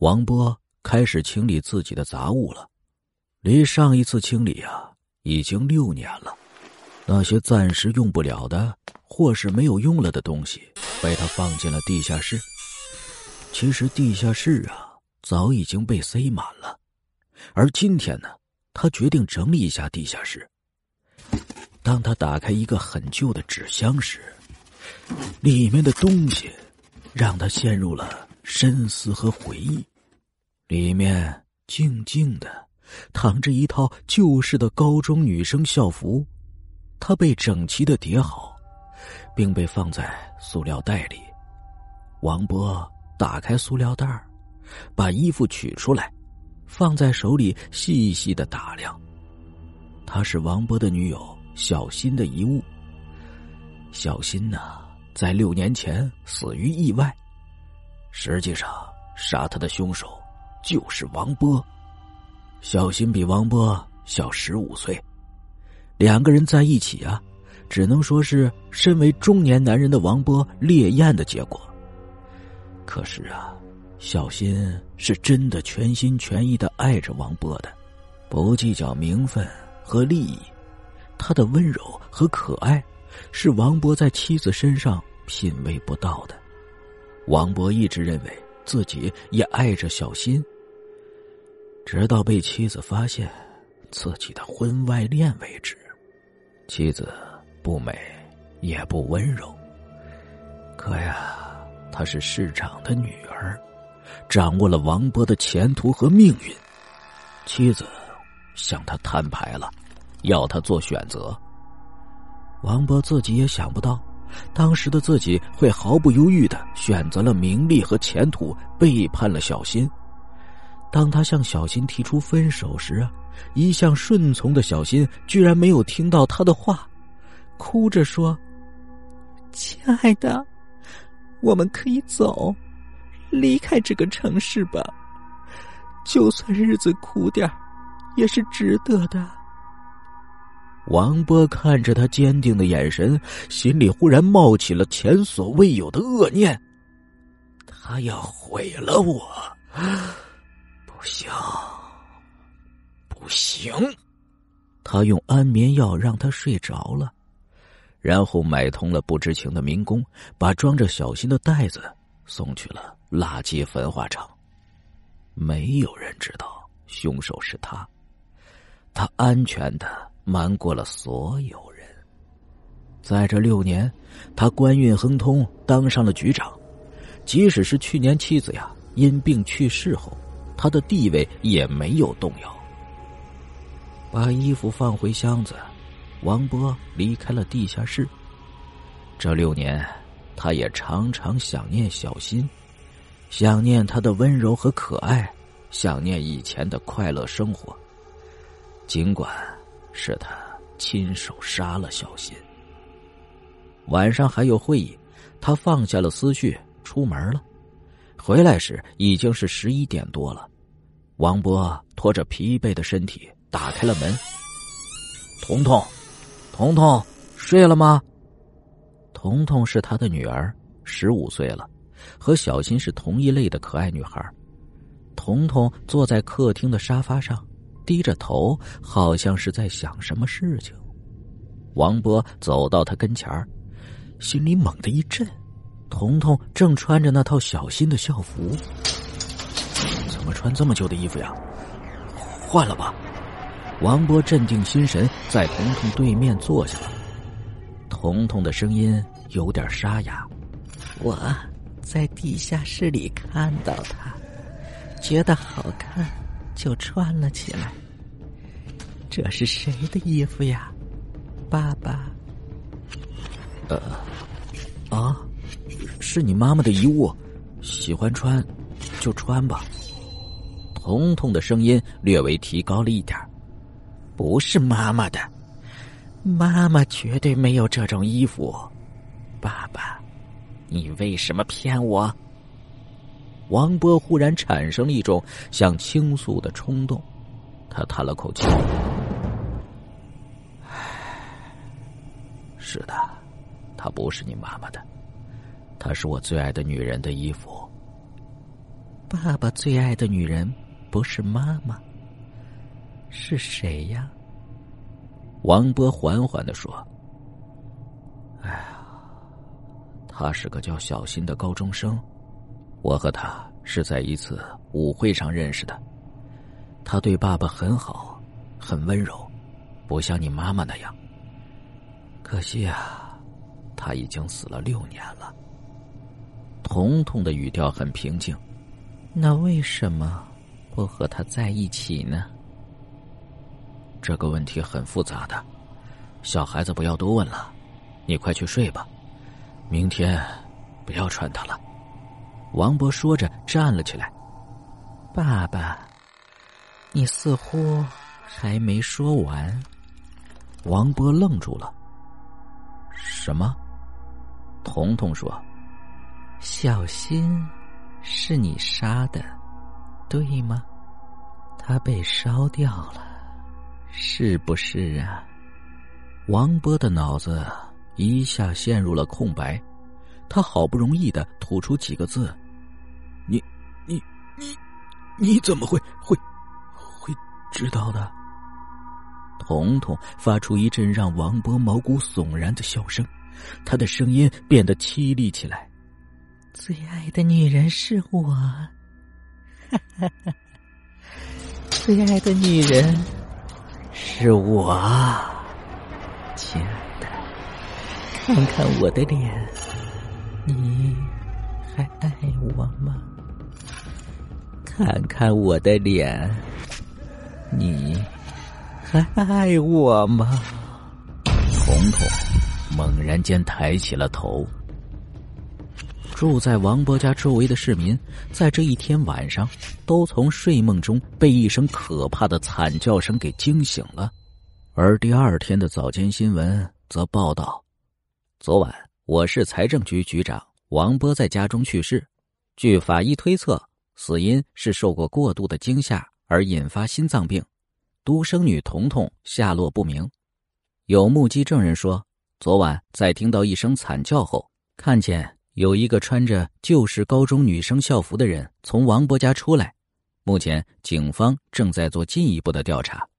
王波开始清理自己的杂物了。离上一次清理啊，已经六年了。那些暂时用不了的，或是没有用了的东西，被他放进了地下室。其实地下室啊，早已经被塞满了。而今天呢，他决定整理一下地下室。当他打开一个很旧的纸箱时，里面的东西让他陷入了深思和回忆。里面静静的躺着一套旧式的高中女生校服。它被整齐的叠好，并被放在塑料袋里。王波打开塑料袋把衣服取出来，放在手里细细的打量。她是王波的女友小新的遗物。小新呢，在六年前死于意外。实际上，杀他的凶手就是王波。小新比王波小十五岁。两个人在一起啊，只能说是身为中年男人的王波烈焰的结果。可是啊，小新是真的全心全意的爱着王波的，不计较名分和利益。他的温柔和可爱，是王波在妻子身上品味不到的。王波一直认为自己也爱着小新，直到被妻子发现自己的婚外恋为止。妻子不美，也不温柔。可呀，她是市长的女儿，掌握了王波的前途和命运。妻子向他摊牌了，要他做选择。王波自己也想不到，当时的自己会毫不犹豫的选择了名利和前途，背叛了小新。当他向小新提出分手时啊。一向顺从的小新居然没有听到他的话，哭着说：“亲爱的，我们可以走，离开这个城市吧。就算日子苦点也是值得的。”王波看着他坚定的眼神，心里忽然冒起了前所未有的恶念：他要毁了我，不行。不行，他用安眠药让他睡着了，然后买通了不知情的民工，把装着小新的袋子送去了垃圾焚化厂。没有人知道凶手是他，他安全的瞒过了所有人。在这六年，他官运亨通，当上了局长。即使是去年妻子呀因病去世后，他的地位也没有动摇。把衣服放回箱子，王波离开了地下室。这六年，他也常常想念小新，想念他的温柔和可爱，想念以前的快乐生活。尽管是他亲手杀了小新。晚上还有会议，他放下了思绪，出门了。回来时已经是十一点多了。王波拖着疲惫的身体。打开了门，彤彤，彤彤睡了吗？彤彤是他的女儿，十五岁了，和小新是同一类的可爱女孩。彤彤坐在客厅的沙发上，低着头，好像是在想什么事情。王波走到他跟前儿，心里猛地一震，彤彤正穿着那套小新的校服，怎么穿这么旧的衣服呀？换了吧。王波镇定心神，在彤彤对面坐下了。彤彤的声音有点沙哑：“我在地下室里看到他，觉得好看，就穿了起来。这是谁的衣服呀，爸爸？”“呃，啊，是你妈妈的遗物，喜欢穿就穿吧。”彤彤的声音略微提高了一点。不是妈妈的，妈妈绝对没有这种衣服。爸爸，你为什么骗我？王波忽然产生了一种想倾诉的冲动，他叹了口气：“是的，她不是你妈妈的，她是我最爱的女人的衣服。爸爸最爱的女人不是妈妈，是谁呀？王波缓缓的说：“哎呀，他是个叫小新的高中生，我和他是在一次舞会上认识的。他对爸爸很好，很温柔，不像你妈妈那样。可惜啊，他已经死了六年了。”彤彤的语调很平静。那为什么不和他在一起呢？这个问题很复杂的，小孩子不要多问了。你快去睡吧，明天不要穿它了。王博说着站了起来。爸爸，你似乎还没说完。王波愣住了。什么？彤彤说：“小心。”是你杀的，对吗？他被烧掉了，是不是啊？王波的脑子一下陷入了空白，他好不容易的吐出几个字：“你，你，你，你怎么会会会知道的？”彤彤发出一阵让王波毛骨悚然的笑声，他的声音变得凄厉起来。最爱的女人是我，哈哈哈！最爱的女人是我，亲爱的，看看我的脸，你还爱我吗？看看我的脸，你还爱我吗？彤彤猛然间抬起了头。住在王波家周围的市民，在这一天晚上，都从睡梦中被一声可怕的惨叫声给惊醒了。而第二天的早间新闻则报道：昨晚，我市财政局局长王波在家中去世。据法医推测，死因是受过过度的惊吓而引发心脏病。独生女彤彤下落不明。有目击证人说，昨晚在听到一声惨叫后，看见。有一个穿着旧式高中女生校服的人从王博家出来，目前警方正在做进一步的调查。